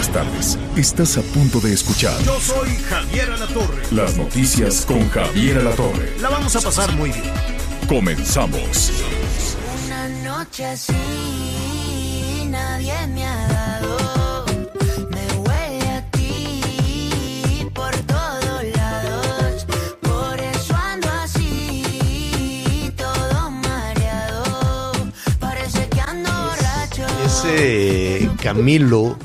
Buenas tardes. Estás a punto de escuchar Yo soy Javier Alatorre. las noticias con Javier Alatorre. La vamos a pasar muy bien. Comenzamos. Una noche así nadie me ha dado. Me huele a ti por todos lados. Por eso ando así, todo mareado. Parece que ando borracho. Ese Camilo.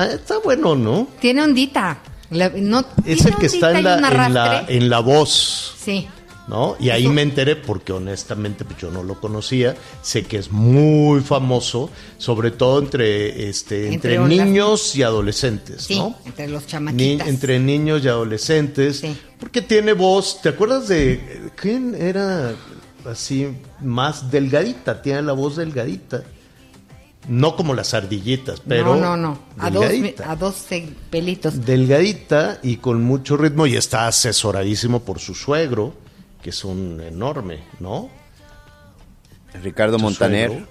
Ah, está bueno, ¿no? Tiene ondita. La- no, Es el que está en la, en, la, arrastre. en la voz, Sí. ¿no? Y ahí me enteré porque honestamente pues, yo no lo conocía. Sé que es muy famoso, sobre todo entre, este, entre, niños y adolescentes, Sí, ¿no? entre los Ni- chamaquitas. entre niños y adolescentes. Sí. Porque tiene voz. ¿Te acuerdas de quién era así más delgadita? Tiene la voz delgadita. No como las ardillitas, pero. no, no, no. A dos, a dos pelitos. delgadita y con mucho ritmo y está asesoradísimo por su suegro, que es un enorme, ¿no? Ricardo Su Montaner.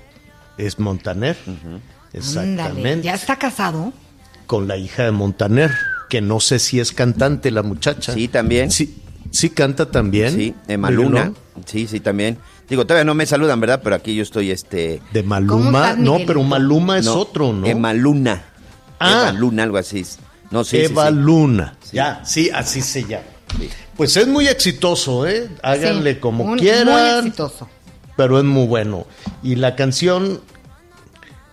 Es Montaner. Exactamente. Ándale, ¿Ya está casado? Con la hija de Montaner, que no sé si es cantante la muchacha. Sí, también. Sí, sí canta también. Sí, Emma Pero Luna. no. Sí, sí, también. Digo, todavía no me saludan, ¿verdad? Pero aquí yo estoy, este... De ¿Cómo Maluma. estás, no, pero Maluma es no, otro, ¿no? Emma Luna. Ah. Eva Luna, algo así. No, sí, sí, Eva sí. Luna. Ya, sí, así se llama. Pues es muy exitoso, ¿eh? Háganle Sí, como muy- quieran. Muy exitoso. pero es muy bueno. Y la canción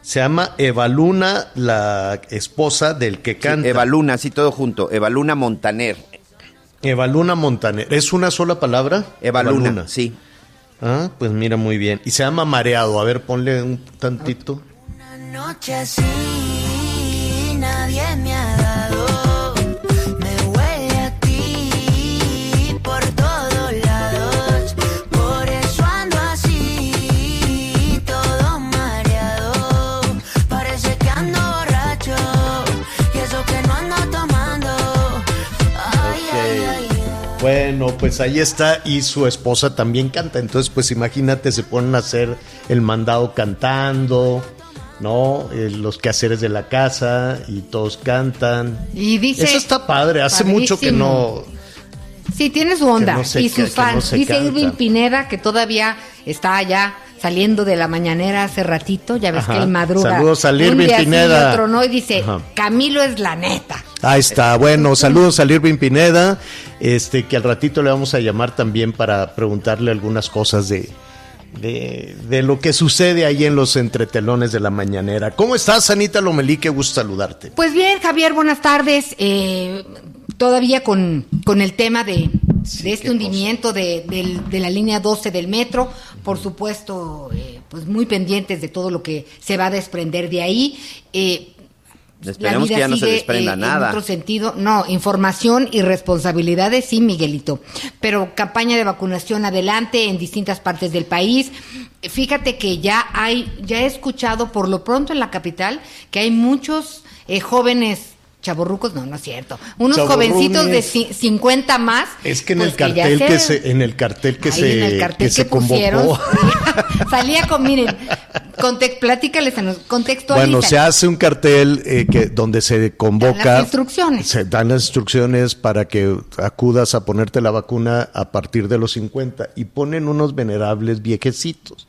se llama Eva Luna, la esposa del que canta. Eva Luna, así todo junto. Eva Luna Montaner. Eva Luna Montaner. ¿Es una sola palabra? Eva, Luna, sí. Ah, pues mira muy bien. Y se llama Mareado. A ver, ponle un tantito. Una noche así nadie me ha pues ahí está. Y su esposa también canta. Entonces, pues imagínate, se ponen a hacer el mandado cantando, ¿no? Eh, los quehaceres de la casa y todos cantan. Y dice. Eso está padre. Hace mucho que no. Sí, tiene su onda Que no se- y sus no fans. Dice canta. Irving Pineda que todavía está allá saliendo de la mañanera hace ratito. Ya ves Ajá. que él madruga. Saludos a Irving sí y Pineda. otro no. Y dice: Ajá. Camilo es la neta. Ahí está. Bueno, saludos a Irving Pineda, este que al ratito le vamos a llamar también para preguntarle algunas cosas de, de, de lo que sucede ahí en los entretelones de la mañanera. ¿Cómo estás, Anita Lomelí? Qué gusto saludarte. Pues bien, Javier, buenas tardes. Eh, todavía con, con el tema de, de este hundimiento de, de la línea 12 del metro, por supuesto, eh, pues muy pendientes de todo lo que se va a desprender de ahí. Eh, Esperemos que ya no se desprenda eh, nada. En otro sentido, no, información y responsabilidades, sí, Miguelito. Pero campaña de vacunación adelante en distintas partes del país. Fíjate que ya hay, ya he escuchado por lo pronto en la capital que hay muchos eh, jóvenes chaborrucos, no, no es cierto. Unos jovencitos de ci- 50 más. Es que en pues el cartel que se, en el cartel que se, en el cartel que se pusieron, convocó. salía con, miren, conte- platícales, a nos- contextualizan. Bueno, se hace un cartel eh, que donde se convoca. Dan las instrucciones. Se dan las instrucciones para que acudas a ponerte la vacuna a partir de los 50 y ponen unos venerables viejecitos.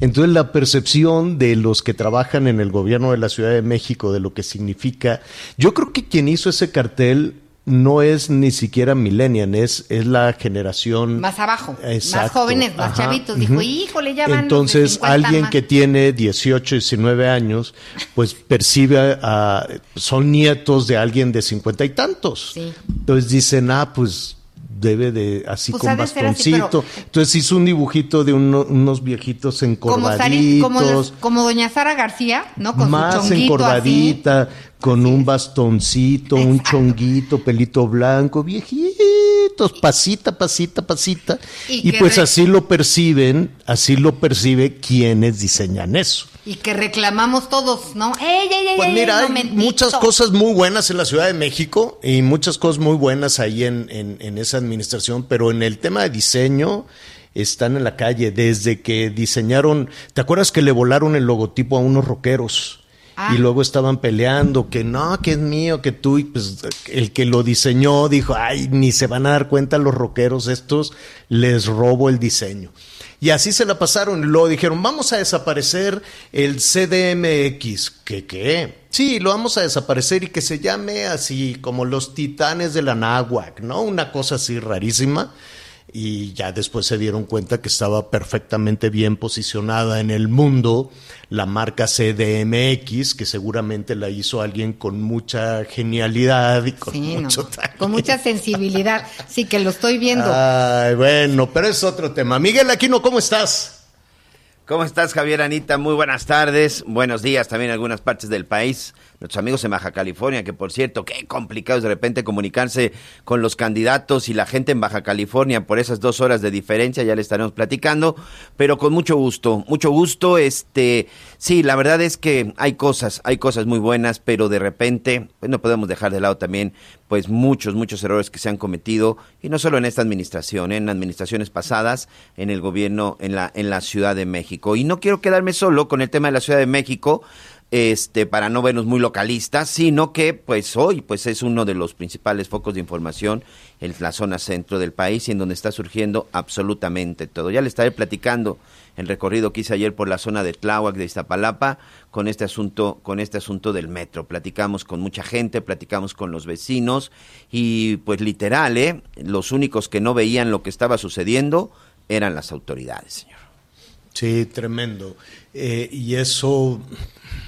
Entonces la percepción de los que trabajan en el gobierno de la Ciudad de México de lo que significa, yo creo que quien hizo ese cartel no es ni siquiera millennial, es, es la generación Más abajo, más jóvenes, más ajá, chavitos. Dijo, ujú. híjole, ya van los de Entonces, 50 alguien más". que tiene 18, 19 años, pues percibe a. Son nietos de alguien de cincuenta y tantos. Sí. Entonces dicen, ah, pues debe de así Pues con así, bastoncito. pero- Entonces hizo un dibujito de uno- unos viejitos como, Sari- encorvaditos. como, como doña Sara García, ¿no? Con más su así. encorvadita, con un bastoncito, un chonguito, pelito blanco, viejitos, pasita, pasita, pasita. Y pues re- así lo perciben, así lo percibe quienes diseñan eso. Y que reclamamos todos, ¿no? ¡Ey, ey, ey! Pues mira, hay momentito! muchas cosas muy buenas en la Ciudad de México y muchas cosas muy buenas ahí en, en- en esa administración, pero en el tema de diseño están en la calle desde que diseñaron, ¿te acuerdas que le volaron el logotipo a unos rockeros? Ah. Y luego estaban peleando que no, que es mío, que tú, y pues el que lo diseñó dijo, ay, ni se van a dar cuenta los rockeros estos, les robo el diseño. Y así se la pasaron. Y luego dijeron, vamos a desaparecer el CDMX. ¿Qué qué? Sí, lo vamos a desaparecer y que se llame así como los titanes de la náhuac, ¿no? Una cosa así rarísima. Y ya después se dieron cuenta que estaba perfectamente bien posicionada en el mundo la marca CDMX, que seguramente la hizo alguien con mucha genialidad y con Sí, no, mucho talento. con mucha sensibilidad. Sí, que lo estoy viendo. Ay, bueno, pero es otro tema. Miguel Aquino, ¿cómo estás? ¿Cómo estás, Javier Anita? Muy buenas tardes, buenos días también en algunas partes del país. Nuestros amigos en Baja California, que por cierto, qué complicado es de repente comunicarse con los candidatos y la gente en Baja California por esas dos horas de diferencia, ya le estaremos platicando, pero con mucho gusto, mucho gusto. Este, sí, la verdad es que hay cosas, hay cosas muy buenas, pero de repente, pues no podemos dejar de lado también, pues muchos, muchos errores que se han cometido, y no solo en esta administración, ¿eh? en administraciones pasadas, en el gobierno, en la, en la Ciudad de México. Y no quiero quedarme solo con el tema de la Ciudad de México, este, para no vernos muy localistas, sino que pues hoy pues es uno de los principales focos de información en la zona centro del país y en donde está surgiendo absolutamente todo. Ya le estaré platicando el recorrido que hice ayer por la zona de Tláhuac de Iztapalapa con este asunto con este asunto del metro. Platicamos con mucha gente, platicamos con los vecinos y pues literal, ¿eh? los únicos que no veían lo que estaba sucediendo eran las autoridades, señor. Sí, tremendo. Eh, y eso,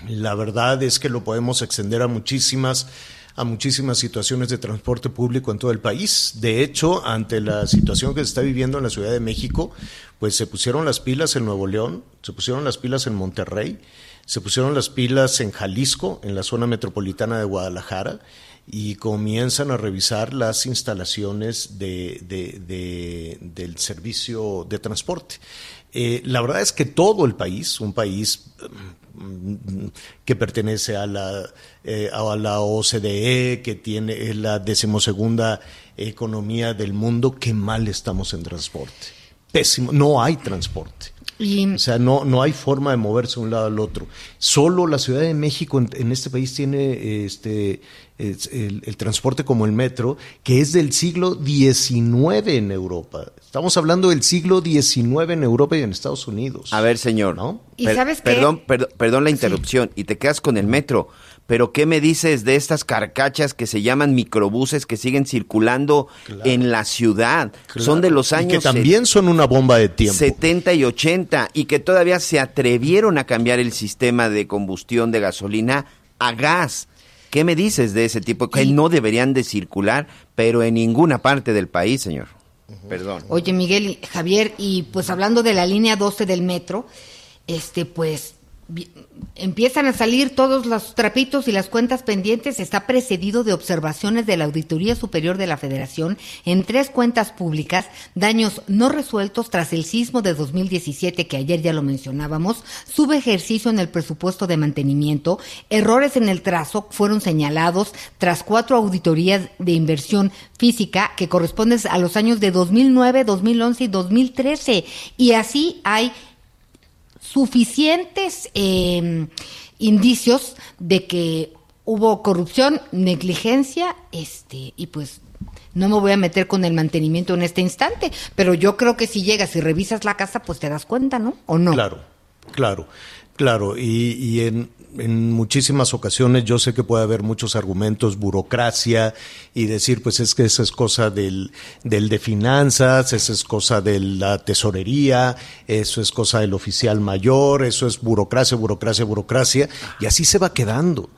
la verdad es que lo podemos extender a muchísimas a muchísimas situaciones de transporte público en todo el país. De hecho, ante la situación que se está viviendo en la Ciudad de México, pues se pusieron las pilas en Nuevo León, se pusieron las pilas en Monterrey, se pusieron las pilas en Jalisco, en la zona metropolitana de Guadalajara, y comienzan a revisar las instalaciones de, de- de- del servicio de transporte. Eh, la verdad es que todo el país, un país que pertenece a la, eh, a la OCDE, que tiene es la decimosegunda economía del mundo, qué mal estamos en transporte. Pésimo, no hay transporte. Y O sea, no, no hay forma de moverse de un lado al otro. Solo la Ciudad de México en, en este país tiene este, es el, el transporte como el metro, que es del siglo XIX en Europa. Estamos hablando del siglo XIX en Europa y en Estados Unidos. A ver, señor. ¿No? ¿Y sabes qué? Perdón, perdón, perdón la interrupción. Y te quedas con el metro. Pero ¿qué me dices de estas carcachas que se llaman microbuses que siguen circulando en la ciudad? Claro. Son de los Y años que también son una bomba de tiempo. 70 y 80 y que todavía se atrevieron a cambiar el sistema de combustión de gasolina a gas. ¿Qué me dices de ese tipo? Que no deberían de circular, pero en ninguna parte del país, señor. Perdón. Oye, Miguel Javier, y pues hablando de la línea 12 del metro, este, pues empiezan a salir todos los trapitos y las cuentas pendientes, está precedido de observaciones de la Auditoría Superior de la Federación en tres cuentas públicas, daños no resueltos tras el sismo de 2017 que ayer ya lo mencionábamos, subejercicio en el presupuesto de mantenimiento, errores en el trazo fueron señalados tras cuatro auditorías de inversión física que corresponden a los años de 2009, 2011 y 2013 y así hay suficientes eh, indicios de que hubo corrupción, negligencia, este, y pues no me voy a meter con el mantenimiento en este instante, pero yo creo que si llegas y revisas la casa, pues te das cuenta, ¿no? ¿O no? Claro, claro, claro. Y, y en, en muchísimas ocasiones yo sé que puede haber muchos argumentos, burocracia, y decir, pues es que esa es cosa del, del de finanzas, esa es cosa de la tesorería, eso es cosa del oficial mayor, eso es burocracia, burocracia, burocracia, y así se va quedando.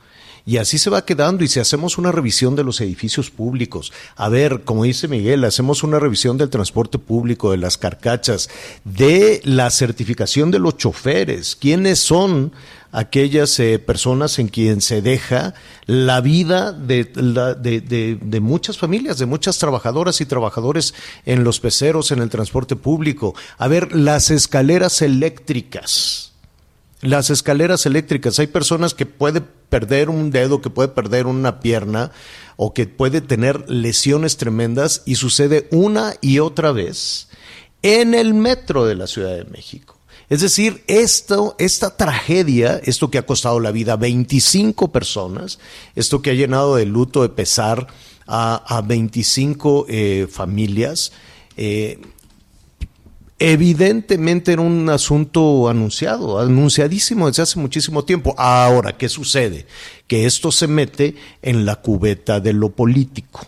Y así se va quedando y si hacemos una revisión de los edificios públicos, a ver, como dice Miguel, hacemos una revisión del transporte público, de las carcachas, de la certificación de los choferes, quiénes son aquellas eh, personas en quien se deja la vida de, la- de- de- de muchas familias, de muchas trabajadoras y trabajadores en los peceros, en el transporte público. A ver, las escaleras eléctricas. Las escaleras eléctricas, hay personas que puede perder un dedo, que puede perder una pierna o que puede tener lesiones tremendas y sucede una y otra vez en el metro de la Ciudad de México. Es decir, esto, esta tragedia, esto que ha costado la vida a 25 personas, esto que ha llenado de luto, de pesar a, a 25 eh, familias, eh, Evidentemente era un asunto anunciado, anunciadísimo desde hace muchísimo tiempo. Ahora, ¿qué sucede? Que esto se mete en la cubeta de lo político.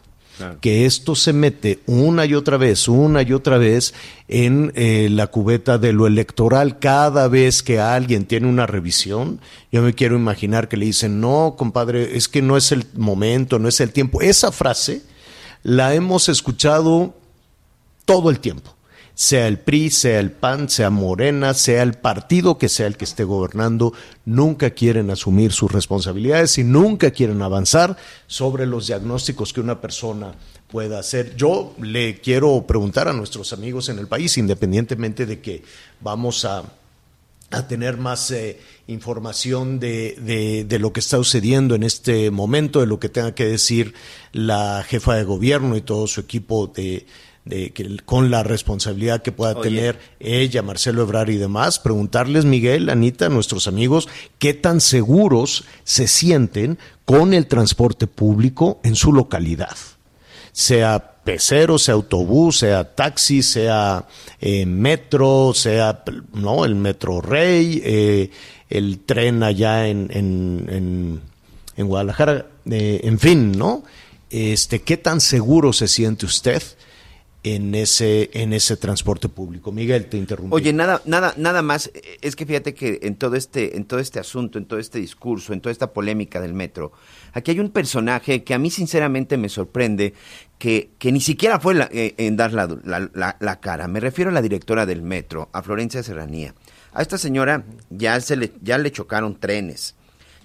Que esto se mete una y otra vez, una y otra vez en eh, la cubeta de lo electoral. Cada vez que alguien tiene una revisión, yo me quiero imaginar que le dicen, no, compadre, es que no es el momento, no es el tiempo. Esa frase la hemos escuchado todo el tiempo sea el PRI, sea el PAN, sea Morena, sea el partido que sea el que esté gobernando, nunca quieren asumir sus responsabilidades y nunca quieren avanzar sobre los diagnósticos que una persona pueda hacer. Yo le quiero preguntar a nuestros amigos en el país, independientemente de que vamos a a tener más eh, información de, de, de, lo que está sucediendo en este momento, de lo que tenga que decir la jefa de gobierno y todo su equipo de, de que, con la responsabilidad que pueda Oye. tener ella, Marcelo Ebrar y demás, preguntarles, Miguel, Anita, a nuestros amigos, qué tan seguros se sienten con el transporte público en su localidad, sea pecero, sea autobús, sea taxi, sea eh, metro, sea no el metro rey, eh, el tren allá en, en, en, en Guadalajara, eh, en fin, ¿no? Este, ¿qué tan seguro se siente usted? En ese en ese transporte público. Miguel, te interrumpí. Oye, nada nada nada más es que fíjate que en todo este en todo este asunto, en todo este discurso, en toda esta polémica del metro, aquí hay un personaje que a mí sinceramente me sorprende que, que ni siquiera fue la, eh, en dar la, la, cara. Me refiero a la directora del metro, a Florencia Serranía. A esta señora ya se le ya le chocaron trenes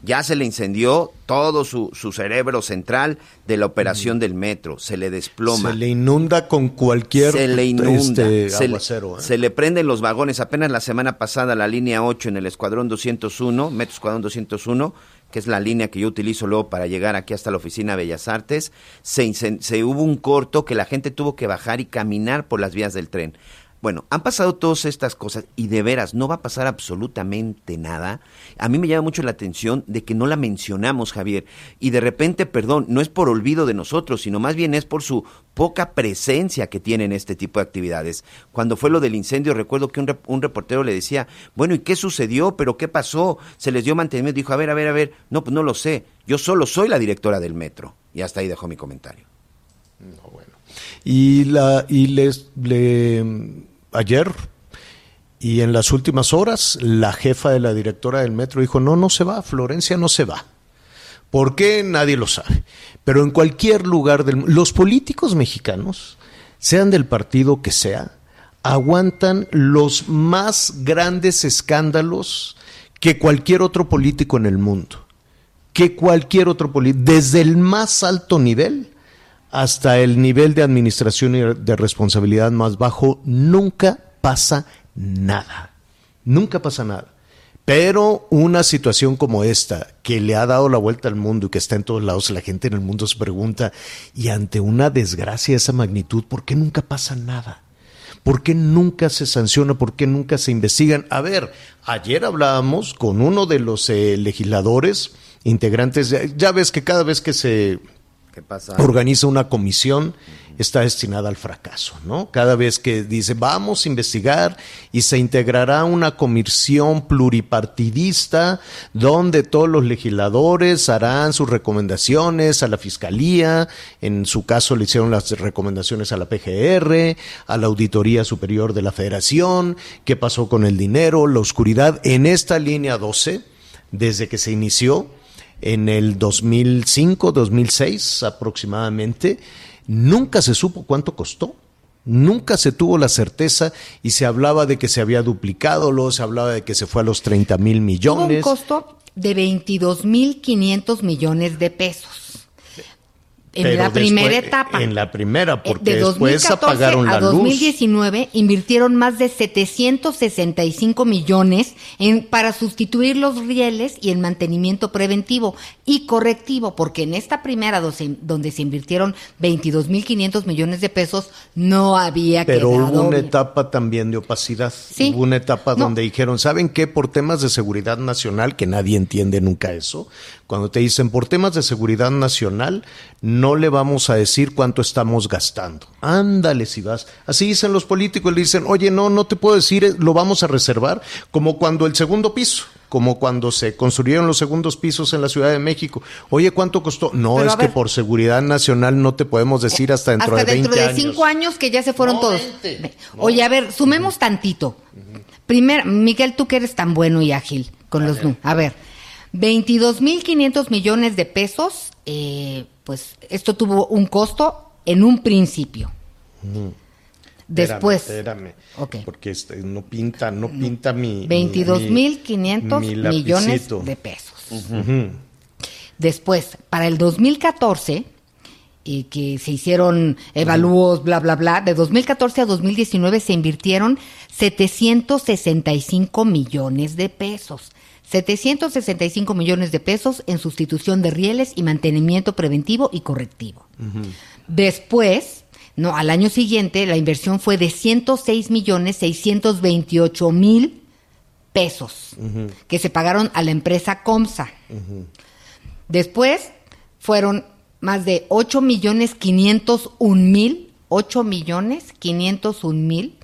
ya se le incendió todo su, su cerebro central de la operación mm. del metro, se le desploma. Se le inunda con cualquier se le inunda, este, se, aguacero, ¿eh? se, le, prenden los vagones. Apenas la semana pasada la línea 8 en el Escuadrón 201, Metro Escuadrón 201, que es la línea que yo utilizo luego para llegar aquí hasta la oficina Bellas Artes, se, se hubo un corto que la gente tuvo que bajar y caminar por las vías del tren. Bueno, han pasado todas estas cosas y de veras no va a pasar absolutamente nada. A mí me llama mucho la atención de que no la mencionamos, Javier. Y de repente, perdón, no es por olvido de nosotros, sino más bien es por su poca presencia que tienen este tipo de actividades. Cuando fue lo del incendio, recuerdo que un, un reportero le decía, bueno, ¿y qué sucedió? ¿Pero qué pasó? Se les dio mantenimiento. Dijo, a ver, a ver, a ver, no, pues no lo sé. Yo solo soy la directora del metro. Y hasta ahí dejó mi comentario. No, bueno. Y, la, y les, le ayer y en las últimas horas la jefa de la directora del metro dijo, no, no se va, Florencia no se va. ¿Por qué? Nadie lo sabe. Pero en cualquier lugar del los políticos mexicanos, sean del partido que sea, aguantan los más grandes escándalos que cualquier otro político en el mundo, que cualquier otro político, desde el más alto nivel hasta el nivel de administración y de responsabilidad más bajo, nunca pasa nada. Nunca pasa nada. Pero una situación como esta, que le ha dado la vuelta al mundo y que está en todos lados, la gente en el mundo se pregunta, y ante una desgracia de esa magnitud, ¿por qué nunca pasa nada? ¿Por qué nunca se sanciona? ¿Por qué nunca se investigan? A ver, ayer hablábamos con uno de los eh, legisladores integrantes, ya ves que cada vez que se Organiza una comisión, está destinada al fracaso, ¿no? Cada vez que dice, vamos a investigar y se integrará una comisión pluripartidista donde todos los legisladores harán sus recomendaciones a la Fiscalía, en su caso le hicieron las recomendaciones a la PGR, a la Auditoría Superior de la Federación, qué pasó con el dinero, la oscuridad, en esta línea 12, desde que se inició, en el 2005, 2006 aproximadamente, nunca se supo cuánto costó. Nunca se tuvo la certeza y se hablaba de que se había duplicado, luego se hablaba de que se fue a los 30 mil Tuvo un millones. costo de 22.500 millones de pesos. En Pero la primera después- etapa. En la primera, Eh, porque de después 2014 apagaron la a luz. 2019 invirtieron más de 765 millones en, para sustituir los rieles y el mantenimiento preventivo y correctivo, porque en esta primera doce- donde se invirtieron 22.500 millones de pesos no había Pero quedado hubo una bien. etapa también de opacidad. Sí. Hubo una etapa No. donde dijeron, ¿saben qué? Por temas de seguridad nacional, que nadie entiende nunca eso, cuando te dicen por temas de seguridad nacional, no le vamos a decir cuánto estamos gastando. Ándale si vas. Así dicen los políticos, le dicen, oye, no, no te puedo decir, eh, lo vamos a reservar, como cuando el segundo piso. Como cuando se construyeron los segundos pisos en la Ciudad de México. Oye, ¿cuánto costó? No, Pero es que ver. por seguridad nacional no te podemos decir hasta dentro Hasta de 20 dentro de cinco años que ya se fueron No, todos. 20. Ve. Oye, a ver, sumemos tantito. Primero, Miguel, tú que eres tan bueno y ágil con los nu. A ver, 22.500 millones de pesos, eh, pues esto tuvo un costo en un principio. Después, Espérame, espérame, Ok. porque este, no pinta, no pinta mi. 22.500 mi- mi millones de pesos. Después, para el 2014, y que se hicieron evalúos, bla, bla, bla, de 2014 a 2019 se invirtieron 765 millones de pesos. 765 millones de pesos en sustitución de rieles y mantenimiento preventivo y correctivo. Después, no, al año siguiente, la inversión fue de 106 millones 628 mil pesos que se pagaron a la empresa Comsa. Después fueron más de 8 millones 501 mil, 8 millones 501 mil,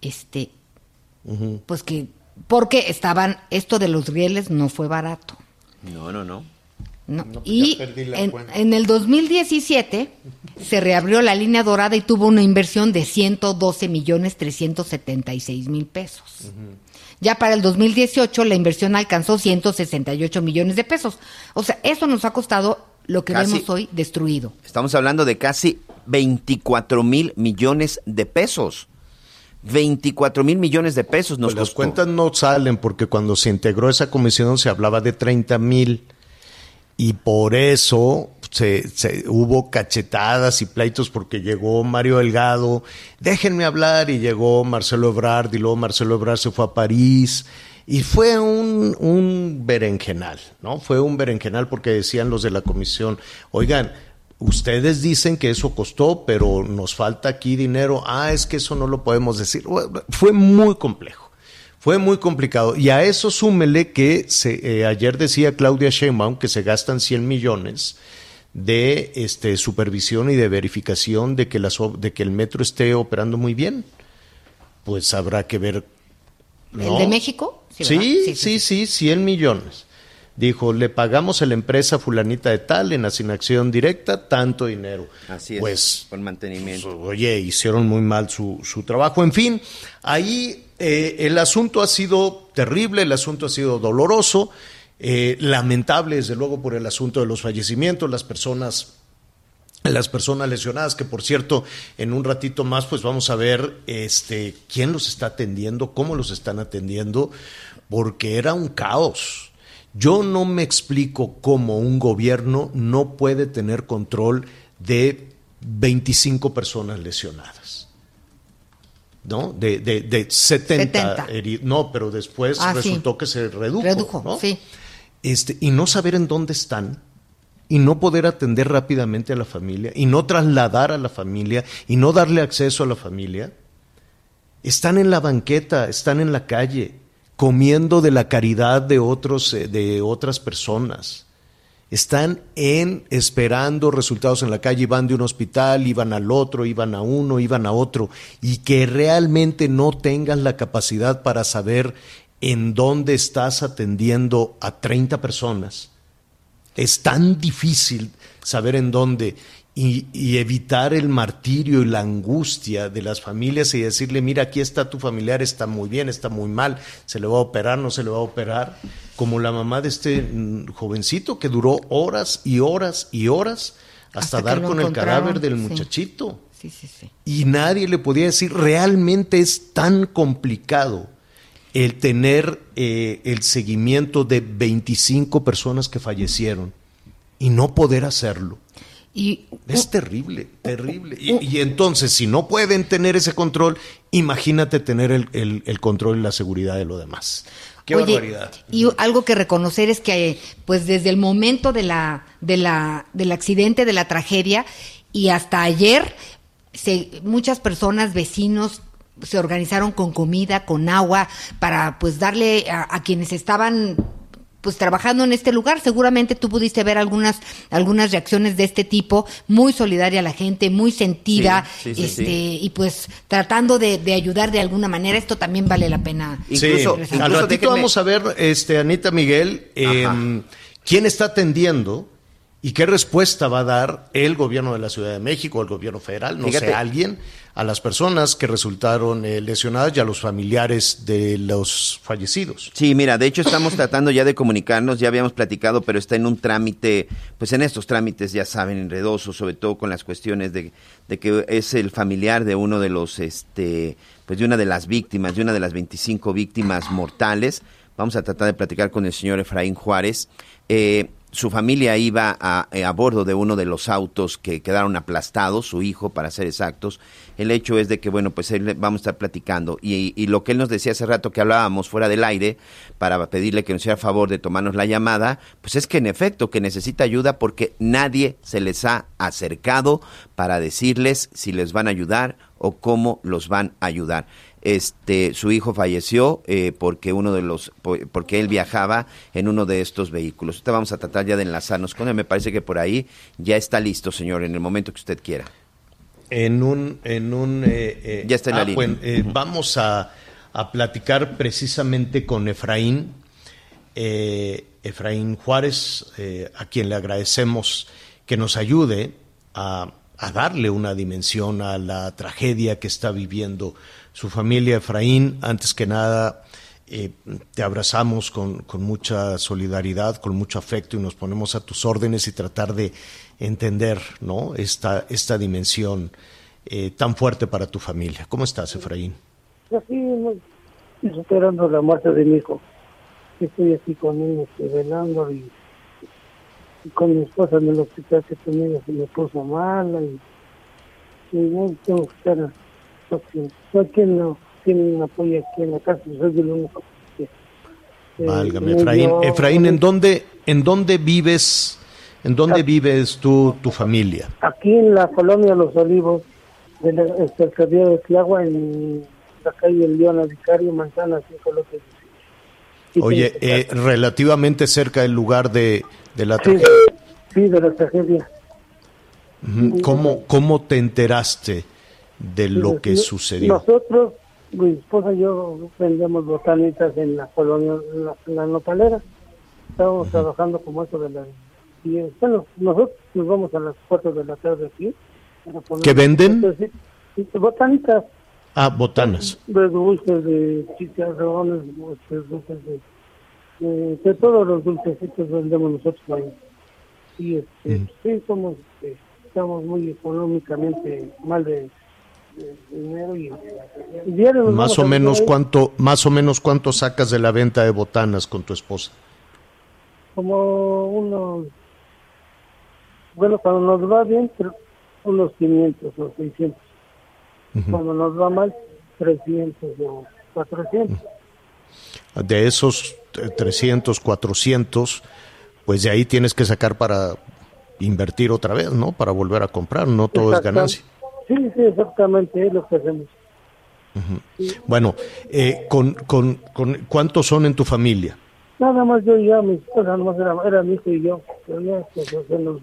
este, pues que, porque estaban, esto de los rieles no fue barato. No, no, no. ¿no? pues y ya perdí la en, el 2017 se reabrió la línea dorada y tuvo una inversión de 112 millones 376 mil pesos. Ya para el 2018 la inversión alcanzó 168 millones de pesos. O sea, eso nos ha costado lo que Casi- vemos hoy destruido. Estamos hablando de casi 24 mil millones de pesos. 24 mil millones de pesos nos Pues las costó. cuentas no salen porque cuando se integró esa comisión se hablaba de 30 mil y por eso se, se- hubo cachetadas y pleitos porque llegó Mario Delgado, déjenme hablar y llegó Marcelo Ebrard y luego Marcelo Ebrard se fue a París y fue un, un berenjenal, ¿no? Fue un berenjenal porque decían los de la comisión, oigan, Ustedes dicen que eso costó, pero nos falta aquí dinero. Ah, es que eso no lo podemos decir. Bueno, Fue muy complejo. Fue muy complicado. Y a eso súmele que se, eh, ayer decía Claudia Sheinbaum que se gastan 100 millones de este, supervisión y de verificación de que, las, de que el metro esté operando muy bien. Pues habrá que ver. ¿El de México? Sí, ¿verdad? sí, sí, 100 millones. Dijo, le pagamos a la empresa fulanita de tal en asignación directa tanto dinero. Así es. Pues, por mantenimiento. pues, oye, hicieron muy mal su, su trabajo. En fin, ahí eh, el asunto ha sido terrible, el asunto ha sido doloroso, eh, lamentable desde luego por el asunto de los fallecimientos, las personas las personas lesionadas, que por cierto, en un ratito más, pues vamos a ver este, quién los está atendiendo, cómo los están atendiendo, porque era un caos. Yo no me explico cómo un gobierno no puede tener control de 25 personas lesionadas. ¿No? De, de, de 70, 70. heri- No, pero después Ah, sí. resultó que se redujo. Redujo, ¿no? sí. este, y no saber en dónde están y no poder atender rápidamente a la familia y no trasladar a la familia y no darle acceso a la familia, están en la banqueta, están en la calle, comiendo de la caridad de otros, eh, de otras personas. Están en esperando resultados en la calle, iban de un hospital, iban al otro, iban a uno, iban a otro, y que realmente no tengas la capacidad para saber en dónde estás atendiendo a 30 personas. Es tan difícil saber en dónde y, y evitar el martirio y la angustia de las familias y decirle, mira, aquí está tu familiar, está muy bien, está muy mal, se le va a operar, no se le va a operar, como la mamá de este mm, jovencito que duró horas y horas y horas hasta, dar con el cadáver del muchachito. Sí, sí, sí. Y nadie le podía decir, realmente es tan complicado el tener eh, el seguimiento de 25 personas que fallecieron y no poder hacerlo. Y Es terrible, terrible. Y, y entonces, si no pueden tener ese control, imagínate tener el, el- el control y la seguridad de lo demás. Qué Oye, barbaridad. Y algo que reconocer es que, pues desde el momento de la, de la, del accidente, de la tragedia, y hasta ayer, se, muchas personas, vecinos, se organizaron con comida, con agua, para pues darle a, a quienes estaban pues trabajando en este lugar. Seguramente tú pudiste ver algunas, algunas reacciones de este tipo, muy solidaria la gente, muy sentida, Sí, sí, sí, este, sí. y pues tratando de, de ayudar de alguna manera. Esto también vale la pena. Sí, Incluso- al incluso ratito déjenme- vamos a ver, este, Anita Miguel, eh, Ajá. quién está atendiendo y qué respuesta va a dar el gobierno de la Ciudad de México, el gobierno federal, no Fíjate. sé, alguien, a las personas que resultaron eh, lesionadas y a los familiares de los fallecidos. Sí, mira, de hecho estamos tratando ya de comunicarnos, ya habíamos platicado, pero está en un trámite, pues en estos trámites ya saben, enredosos, sobre todo con las cuestiones de, de que es el familiar de uno de los, este, pues de una de las víctimas, de una de las 25 víctimas mortales. Vamos a tratar de platicar con el señor Efraín Juárez. Eh, su familia iba a, eh, a bordo de uno de los autos que quedaron aplastados, su hijo, para ser exactos. El hecho es de que, bueno, pues él, vamos a estar platicando. Y, y lo que él nos decía hace rato que hablábamos fuera del aire, para pedirle que nos hiciera favor de tomarnos la llamada, pues es que en efecto que necesita ayuda porque nadie se les ha acercado para decirles si les van a ayudar o cómo los van a ayudar. Este, su hijo falleció eh, porque uno de los, po- porque él viajaba en uno de estos vehículos. Vamos a tratar ya de enlazarnos con él. Me parece que por ahí ya está listo, señor, en el momento que usted quiera. En un... En un eh, eh, Ya está en la línea. bueno, eh, Vamos a, a platicar precisamente con Efraín, Efraín Juárez, a quien le agradecemos que nos ayude a, a darle una dimensión a la tragedia que está viviendo su familia. Efraín, antes que nada, eh, te abrazamos con, con mucha solidaridad, con mucho afecto y nos ponemos a tus órdenes y tratar de entender ¿no? esta, esta dimensión eh, tan fuerte para tu familia. ¿Cómo estás, Efraín? No, superando la muerte de mi hijo. Estoy aquí con él, velando y, con mi esposa en el hospital que también se me puso mala y, y tengo que estar no hay quien no tiene un apoyo aquí en la casa, soy el único. que, eh, Válgame, me Efraín. dio- Efraín, ¿en dónde, ¿en dónde vives? ¿En dónde vives tú, tu familia? Aquí en la colonia Los Olivos, de la el cercanía de Tlagua, en la calle Leona Vicario, Manzana 5 López. Oye, eh, relativamente cerca del lugar de, de la Sí, tragedia. sí, de la tragedia. ¿Cómo, ¿Cómo te enteraste de lo que sucedió? Nosotros, mi esposa y yo vendemos botanitas en la colonia, en la, en la nopalera. Estábamos trabajando como eso de las 10. Bueno, nosotros nos vamos a las 4 de la tarde aquí. ¿Qué venden? Entonces, botanitas Ah, botanas. de dulces, de chicharrones, dulces, dulces de, de, de todos los dulcecitos vendemos nosotros ahí. Y este, sí, somos, este, estamos muy económicamente mal de dinero y, y diario nos Más vamos o menos cuánto, más o menos cuánto sacas de la venta de botanas con tu esposa. Como unos, bueno, cuando nos va bien, unos 500 o 600. Cuando nos va mal, 300 o 400. De esos eh, 300, 400, pues de ahí tienes que sacar para invertir otra vez, ¿no? Para volver a comprar, no todo es ganancia. Sí, sí, exactamente, es lo que hacemos. Bueno, eh, con, con, con, ¿cuántos son en tu familia? Nada más yo y ya, mi esposa, nomás era, era mi hijo y yo. Pero ya pues, se nos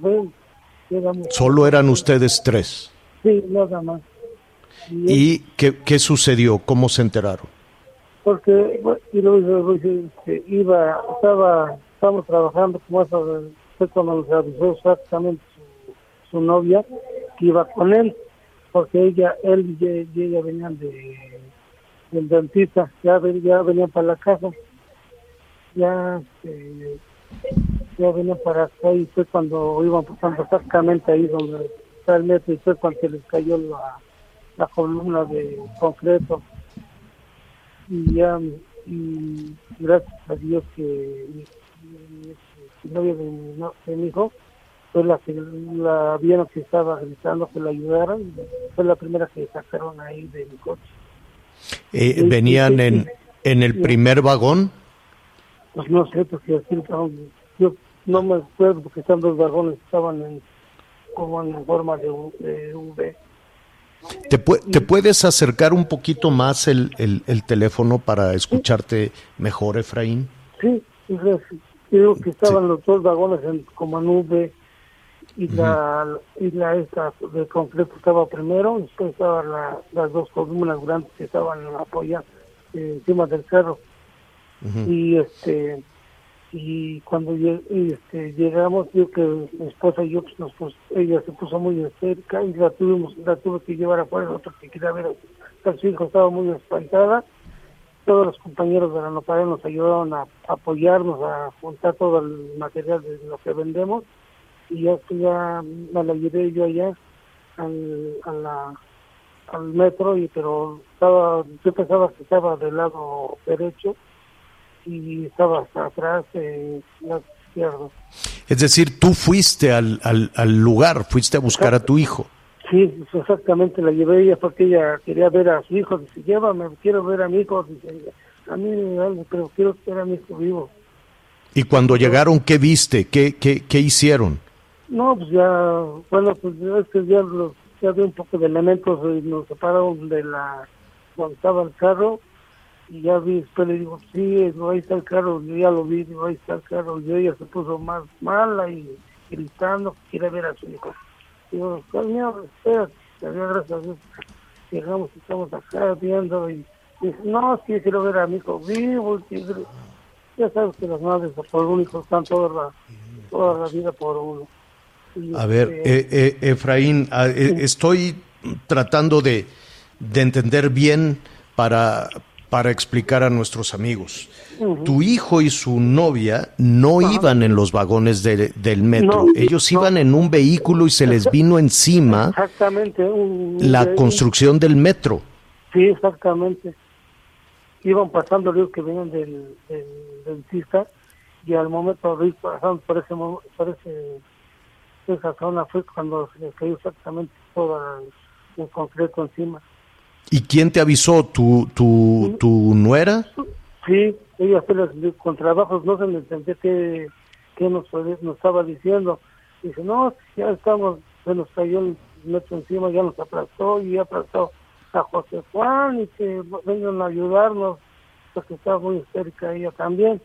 llegamos- Solo eran ustedes tres. Sí, nada más. Y, ¿Y qué, qué sucedió? ¿Cómo se enteraron? porque, bueno, y luego pues, este, iba, estaba, estábamos trabajando, como eso, fue cuando nos avisó exactamente su, su novia que iba con él, porque ella, él y ella, venían de, del dentista, ya, ven- ya venían para la casa, ya, este, ya venían para acá y fue cuando iban pasando exactamente ahí donde está el metro y fue cuando se les cayó la, la columna de concreto. Y ya y gracias a Dios que mi, mi- mi novia de mi, no- de mi hijo fue la la vieron que estaba gritando que la ayudaran y fue la primera que sacaron ahí de mi coche. Eh, ¿Venían en, en el primer vagón? pues no sé porque así estaban- yo no me acuerdo porque están dos vagones estaban en como en forma de, de V. ¿Te, pu- te puedes acercar un poquito más el, el- el teléfono para escucharte mejor, Efraín? Sí, digo que estaban los dos vagones en, como en V y la y la esta de concreto estaba primero y después estaban la- las dos columnas grandes que estaban apoyando eh, encima del carro y este y cuando y, este, llegamos yo que mi esposa y yo pues, nos pus- ella se puso muy cerca y la tuvimos la tuve que llevar afuera otro que quería ver a su hijo estaba muy espantada. Todos los compañeros de la Nopal nos ayudaron a apoyarnos, a juntar todo el material de lo que vendemos y ya que ya me la llevé yo allá al, a la, al metro y pero estaba yo pensaba que estaba del lado derecho y estaba hasta atrás eh, lado izquierdo Es decir, tú fuiste al, al, al lugar, fuiste a buscar a tu hijo. Sí, exactamente, la llevé ella porque ella quería ver a su hijo. Dice, llévame, quiero ver a mi hijo. Dice ella, a mí me pero quiero ver a mi hijo vivo. Y cuando llegaron, ¿qué viste? ¿Qué, qué, qué hicieron? No, pues ya, bueno, pues es que ya, los, ya había un poco de elementos y nos separaron de la, donde estaba el carro y ya vi, después le digo, sí, no, ahí está el carro, yo ya lo vi, ahí está el carro, y ella se puso más mala y gritando quiere ver a su hijo. Digo, coño, espera, gracias a Dios, llegamos, estamos acá viendo y dice, no, sí, quiero ver a mi hijo vivo, ya sabes que las madres por un hijo están toda la, toda la vida por uno. A ver, este, eh, eh, Efraín, ah, eh, estoy tratando de, de entender bien para, para explicar a nuestros amigos. Tu hijo y su novia no iban en los vagones de- del metro, No, ellos no. iban en un vehículo y se les vino encima Exactamente. Un, la construcción del metro. Sí, exactamente. Iban pasando los que venían del, del dentista y al momento de ir pasando por ese por ese esa zona fue cuando se les cayó exactamente todo el, concreto encima. ¿Y quién te avisó? ¿Tu, tu, tu nuera? Sí, ella fue la, con trabajos, no se le entendía qué, qué nos, nos estaba diciendo. Dice, no, ya estamos, se nos cayó el metro encima, ya nos aplastó y ya aplastó a José Juan y que vengan a ayudarnos, porque estaba muy histérica ella también.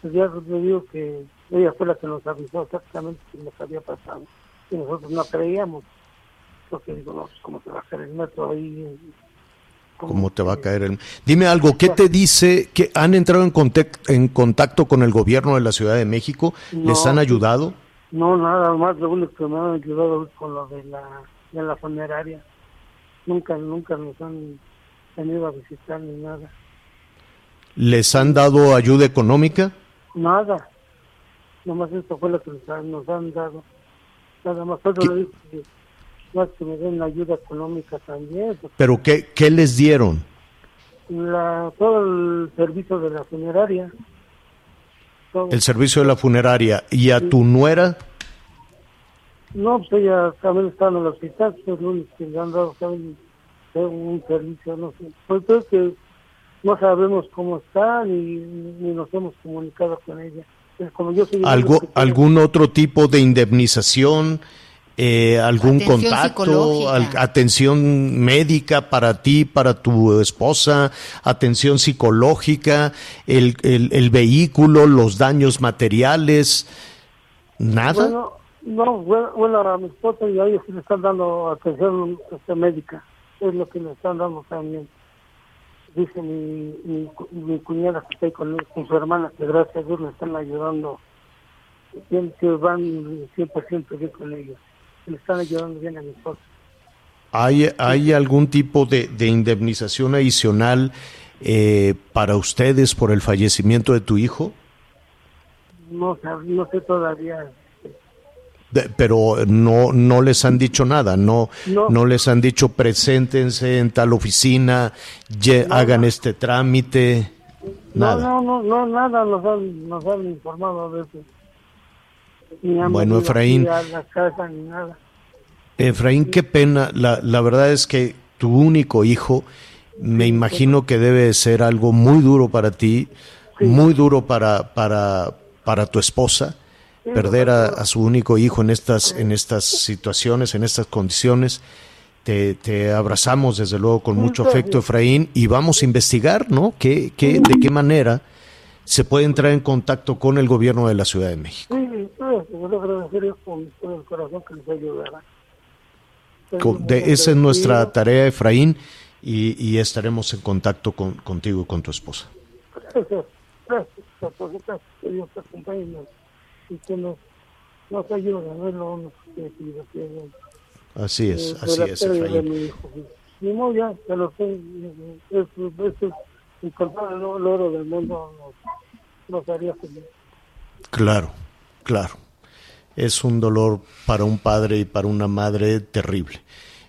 Pues ya le digo que ella fue la que nos avisó exactamente que había pasado. Y nosotros no creíamos. Porque digo, no, pues cómo se va a hacer el metro ahí. ¿Cómo te va a caer el... Dime algo, ¿qué te dice que han entrado en, contec- en contacto con el gobierno de la Ciudad de México? ¿Les No. han ayudado? No, nada más, lo único que me han ayudado es con lo de la, de la funeraria. Nunca, nunca nos han venido a visitar ni nada. ¿Les han dado ayuda económica? Nada. Nomás esto fue lo que nos han, dado. Nada más, solo le digo que, más que me den ayuda económica también. porque ¿Pero qué, qué les dieron? La, todo el servicio de la funeraria. todo. El servicio de la funeraria. ¿Y a tu nuera? No, pues ella también está en el hospital, pues es lo único que le han dado también un servicio, no sé. Pues creo que no sabemos cómo está ni, ni nos hemos comunicado con ella. Es como yo soy el ¿Algo, ¿Algún otro tipo de indemnización? Eh, ¿Algún Atención contacto? al- ¿Atención médica para ti, para tu esposa? ¿Atención psicológica? ¿El, el, el vehículo? ¿Los daños materiales? ¿Nada? Bueno, no, bueno, bueno, a mi esposa y a ellos están dando atención este, médica. Es lo que le están dando también. Dice mi, mi, mi cuñada que está ahí con, con su hermana, que gracias a Dios le están ayudando. Que van 100% bien con ellos. Le están ayudando bien a mi esposa. ¿Hay, ¿Hay algún tipo de, de indemnización adicional eh, para ustedes por el fallecimiento de tu hijo? No, no sé todavía. De- pero no no les han dicho nada, no no, No. les han dicho preséntense en tal oficina, ye- hagan este trámite, nada. No, no, no, no, nada nos han, nos han informado de eso. Ni Bueno, Efraín. aquí a la casa ni nada. Efraín, qué pena, la, la verdad es que tu único hijo, me imagino que debe de ser algo muy duro para ti, muy duro para, para, para tu esposa, perder a, a su único hijo en estas, en estas situaciones, en estas condiciones. Te, te abrazamos desde luego con mucho afecto, Efraín, y vamos a investigar, ¿no? ¿Qué, qué, ¿De qué manera se puede entrar en contacto con el gobierno de la Ciudad de México? Sí, con el corazón que les ayudará. Con- de- esa es nuestra tarea, Efraín, y, y estaremos en contacto con, contigo y con tu esposa. Gracias, gracias, que Dios te acompañe y que nos, nos ayude, no es lo único que pido, que Así es, eh, así es, Efraín. Ni modo, ya, se lo sé, es, es, todo el oro del mundo nos, nos haría feliz. Claro, claro. Es un dolor para un padre y para una madre terrible.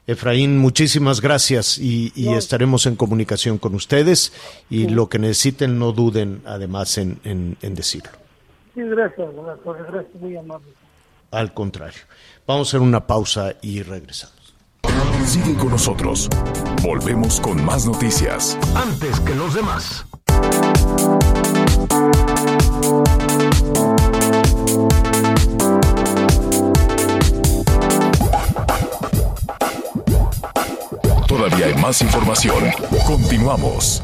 Efraín, muchísimas gracias y, y estaremos en comunicación con ustedes y lo que necesiten no duden además en, en- en decirlo. Sí, gracias, gracias, gracias, muy amable. Al contrario. Vamos a hacer una pausa y regresamos. Sigue con nosotros. Volvemos con más noticias. Antes que los demás. Todavía hay más información. Continuamos.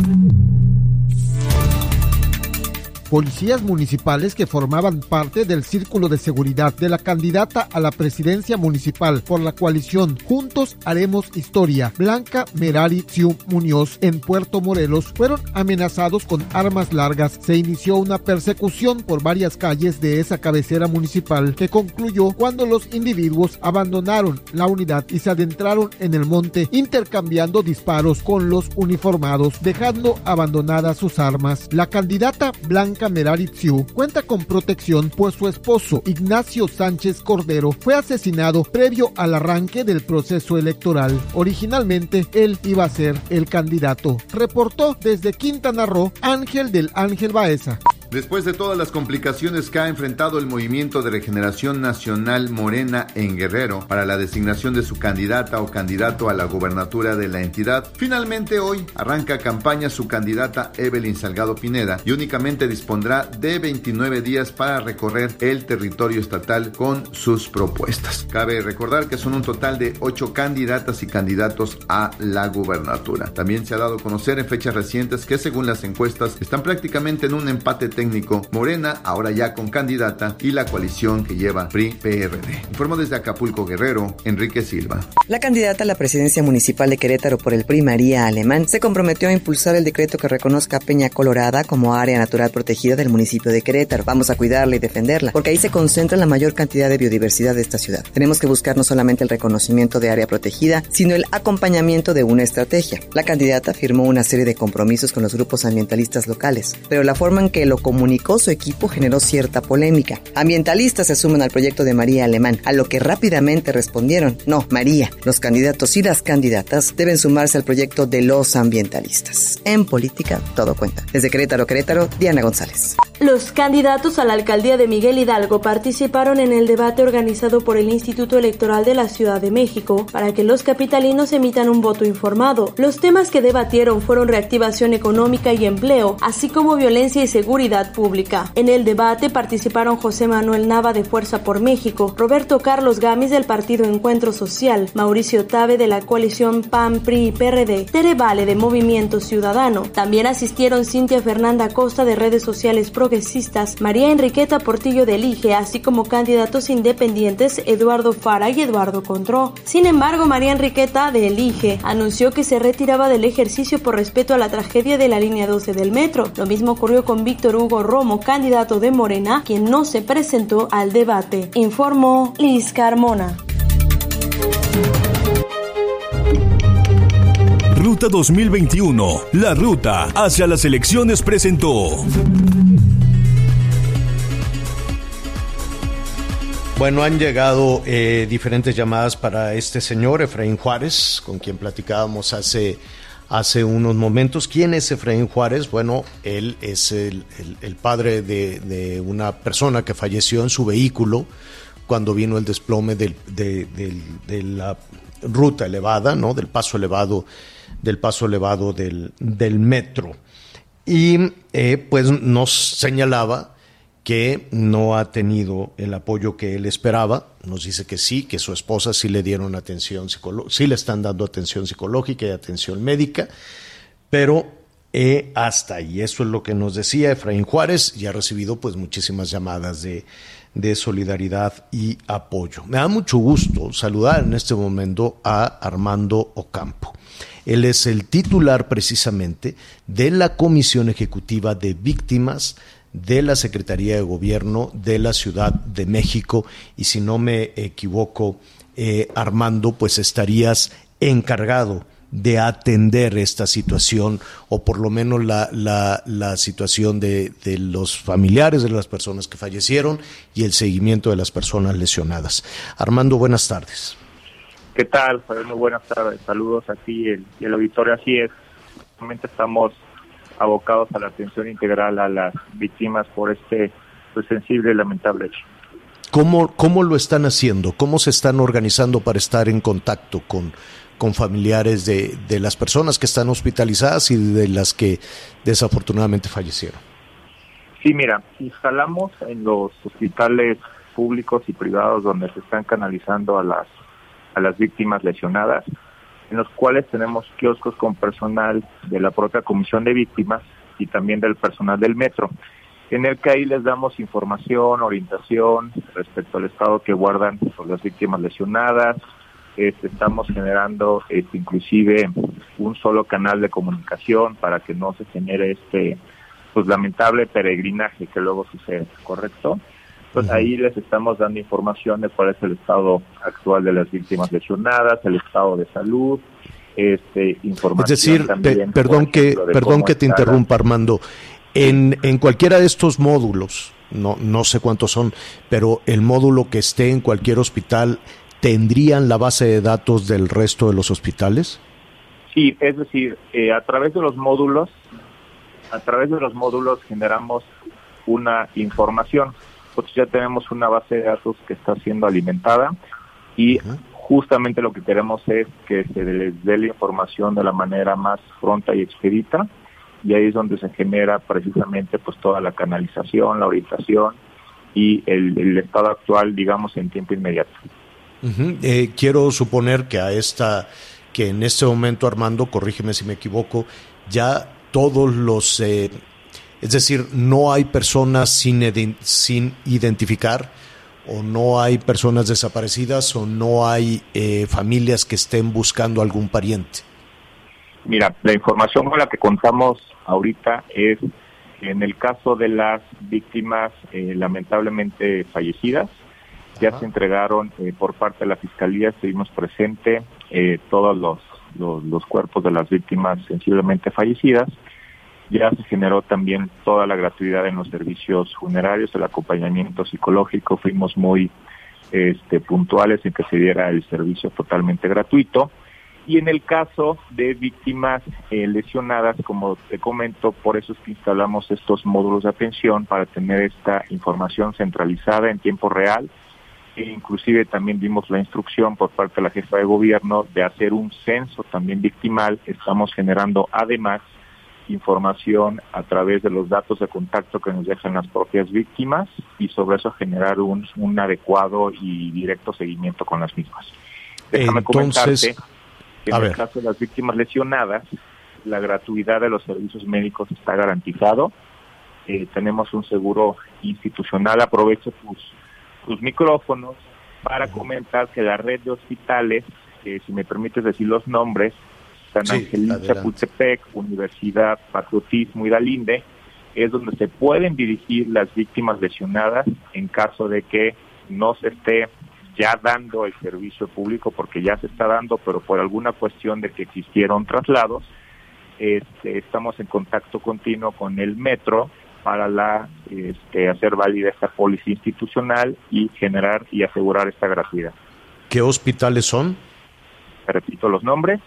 Policías municipales que formaban parte del círculo de seguridad de la candidata a la presidencia municipal por la coalición Juntos Haremos Historia, Blanca Merari Tsiu Muñoz, en Puerto Morelos, fueron amenazados con armas largas. Se inició una persecución por varias calles de esa cabecera municipal que concluyó cuando los individuos abandonaron la unidad y se adentraron en el monte intercambiando disparos con los uniformados, dejando abandonadas sus armas. La candidata Blanca Merari Tsiu cuenta con protección pues su esposo Ignacio Sánchez Cordero fue asesinado previo al arranque del proceso electoral. Originalmente él iba a ser el candidato. Reportó desde Quintana Roo Ángel del Ángel Baeza. Después de todas las complicaciones que ha enfrentado el Movimiento de Regeneración Nacional Morena en Guerrero para la designación de su candidata o candidato a la gobernatura de la entidad, finalmente hoy arranca campaña su candidata Evelyn Salgado Pineda y únicamente dispondrá de 29 días para recorrer el territorio estatal con sus propuestas. Cabe recordar que son un total de 8 candidatas y candidatos a la gubernatura. También se ha dado a conocer en fechas recientes que según las encuestas están prácticamente en un empate técnico técnico Morena, ahora ya con candidata, y la coalición que lleva PRI-PRD. Informó desde Acapulco Guerrero, Enrique Silva. La candidata a la presidencia municipal de Querétaro por el PRI, María Alemán, se comprometió a impulsar el decreto que reconozca a Peña Colorada como área natural protegida del municipio de Querétaro. Vamos a cuidarla y defenderla, porque ahí se concentra la mayor cantidad de biodiversidad de esta ciudad. Tenemos que buscar no solamente el reconocimiento de área protegida, sino el acompañamiento de una estrategia. La candidata firmó una serie de compromisos con los grupos ambientalistas locales, pero la forma en que lo comunicó su equipo generó cierta polémica. Ambientalistas se suman al proyecto de María Alemán, a lo que rápidamente respondieron, no, María, los candidatos y las candidatas deben sumarse al proyecto de los ambientalistas. En política, todo cuenta. Desde Querétaro, Querétaro, Diana González. Los candidatos a la alcaldía de Miguel Hidalgo participaron en el debate organizado por el Instituto Electoral de la Ciudad de México para que los capitalinos emitan un voto informado. Los temas que debatieron fueron reactivación económica y empleo, así como violencia y seguridad pública. En el debate participaron José Manuel Nava de Fuerza por México, Roberto Carlos Gamis del Partido Encuentro Social, Mauricio Tabe de la coalición PAN, PRI y PRD, Tere Vale de Movimiento Ciudadano. También asistieron Cintia Fernanda Costa de Redes Sociales Progresistas, María Enriqueta Portillo de Lige, así como candidatos independientes Eduardo Fara y Eduardo Contró. Sin embargo, María Enriqueta de Elige anunció que se retiraba del ejercicio por respeto a la tragedia de la línea 12 del metro. Lo mismo ocurrió con Víctor Hugo Romo, candidato de Morena, quien no se presentó al debate. Informó Liz Carmona. Ruta 2021, la ruta hacia las elecciones presentó. Bueno, han llegado eh, diferentes llamadas para este señor, Efraín Juárez, con quien platicábamos hace, hace unos momentos. ¿Quién es Efraín Juárez? Bueno, él es el, padre de, una persona que falleció en su vehículo cuando vino el desplome de, la ruta elevada, ¿no? Del paso elevado, del paso elevado del metro. Y eh, pues nos señalaba que no ha tenido el apoyo que él esperaba. Nos dice que sí, que su esposa sí le dieron atención psicológica, sí le están dando atención psicológica y atención médica, pero eh, hasta ahí. Eso es lo que nos decía Efraín Juárez y ha recibido pues muchísimas llamadas de, de solidaridad y apoyo. Me da mucho gusto saludar en este momento a Armando Ocampo. Él es el titular precisamente de la Comisión Ejecutiva de Víctimas de la Secretaría de Gobierno de la Ciudad de México y si no me equivoco, eh, Armando, pues estarías encargado de atender esta situación o por lo menos la, la, la situación de, de los familiares de las personas que fallecieron y el seguimiento de las personas lesionadas. Armando, buenas tardes. ¿Qué tal? Muy buenas tardes. Saludos a ti y el, el auditorio. Así es. Estamos abocados a la atención integral a las víctimas por este pues, sensible y lamentable hecho. ¿Cómo, ¿Cómo lo están haciendo? ¿Cómo se están organizando para estar en contacto con, con familiares de, de las personas que están hospitalizadas y de las que desafortunadamente fallecieron? Sí, mira, instalamos en los hospitales públicos y privados donde se están canalizando a las a las víctimas lesionadas, en los cuales tenemos kioscos con personal de la propia comisión de víctimas y también del personal del metro, en el que ahí les damos información, orientación respecto al estado que guardan por las víctimas lesionadas. Este, estamos generando este, inclusive un solo canal de comunicación para que no se genere este pues lamentable peregrinaje que luego sucede, ¿correcto? Entonces ahí les estamos dando información de cuál es el estado actual de las víctimas lesionadas, el estado de salud, este, información Es decir, también, pe- perdón que, perdón que te interrumpa, Armando. En, en cualquiera de estos módulos, no, no sé cuántos son, pero el módulo que esté en cualquier hospital, ¿tendrían la base de datos del resto de los hospitales? Sí, es decir, eh, a través de los módulos, a través de los módulos generamos una información. Pues ya tenemos una base de datos que está siendo alimentada y justamente lo que queremos es que se les dé la información de la manera más pronta y expedita y ahí es donde se genera precisamente pues toda la canalización, la orientación y el, el estado actual, digamos, en tiempo inmediato. Eh, quiero suponer que a esta, que en este momento, Armando, corrígeme si me equivoco, ya todos los, eh, Es decir, no hay personas sin, sin identificar o no hay personas desaparecidas o no hay eh, familias que estén buscando algún pariente. Mira, la información con la que contamos ahorita es que en el caso de las víctimas eh, lamentablemente fallecidas, ya se entregaron eh, por parte de la Fiscalía, estuvimos presente todos los, los, los cuerpos de las víctimas sensiblemente fallecidas ya se generó también toda la gratuidad en los servicios funerarios, el acompañamiento psicológico, fuimos muy este, puntuales en que se diera el servicio totalmente gratuito. Y en el caso de víctimas eh, lesionadas, como te comento, por eso es que instalamos estos módulos de atención para tener esta información centralizada en tiempo real. E inclusive también dimos la instrucción por parte de la jefa de gobierno de hacer un censo también victimal. Estamos generando además información a través de los datos de contacto que nos dejan las propias víctimas y sobre eso generar un, un adecuado y directo seguimiento con las mismas. Déjame comentarte que en el caso de las víctimas lesionadas, la gratuidad de los servicios médicos está garantizado. Eh, tenemos un seguro institucional. Aprovecho tus, tus micrófonos para comentar que la red de hospitales, si me permites decir los nombres, San Angelín, Chapultepec, Universidad, Patriotismo y Dalinde, es donde se pueden dirigir las víctimas lesionadas en caso de que no se esté ya dando el servicio público, porque ya se está dando, pero por alguna cuestión de que existieron traslados, este, estamos en contacto continuo con el metro para la este, hacer válida esta póliza institucional y generar y asegurar esta gratuidad. ¿Qué hospitales son? Repito los nombres,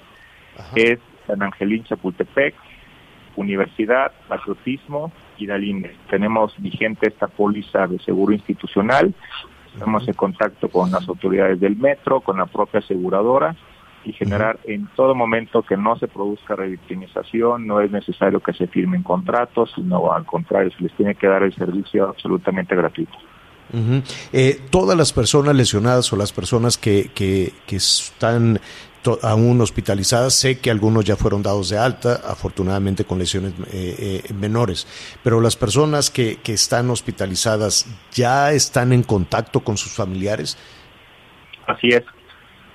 es San Angelín Chapultepec, Universidad, Patriotismo y Dalinde. Tenemos vigente esta póliza de seguro institucional, estamos en contacto con las autoridades del metro, con la propia aseguradora y generar en todo momento que no se produzca revictimización, no es necesario que se firmen contratos, sino al contrario, se les tiene que dar el servicio absolutamente gratuito. Eh, todas las personas lesionadas o las personas que, que, que están aún hospitalizadas. Sé que algunos ya fueron dados de alta, afortunadamente con lesiones eh, eh, menores, pero las personas que, que, están hospitalizadas ya están en contacto con sus familiares. Así es.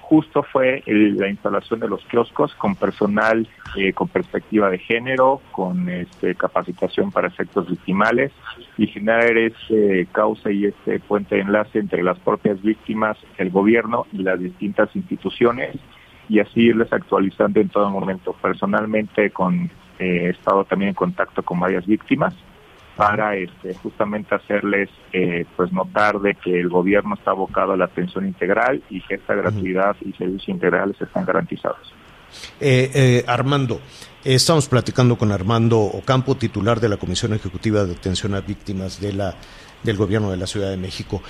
Justo fue la instalación de los kioscos con personal eh, con perspectiva de género, con este, capacitación para efectos victimales y generar ese causa y este puente de enlace entre las propias víctimas, el gobierno y las distintas instituciones y así irles actualizando en todo momento. Personalmente con, eh, he estado también en contacto con varias víctimas para este, justamente hacerles eh, pues notar de que el gobierno está abocado a la atención integral y que esta gratuidad y servicios integrales están garantizados. Eh, Armando, estamos platicando con Armando Ocampo, titular de la Comisión Ejecutiva de Atención a Víctimas de la, del Gobierno de la Ciudad de México.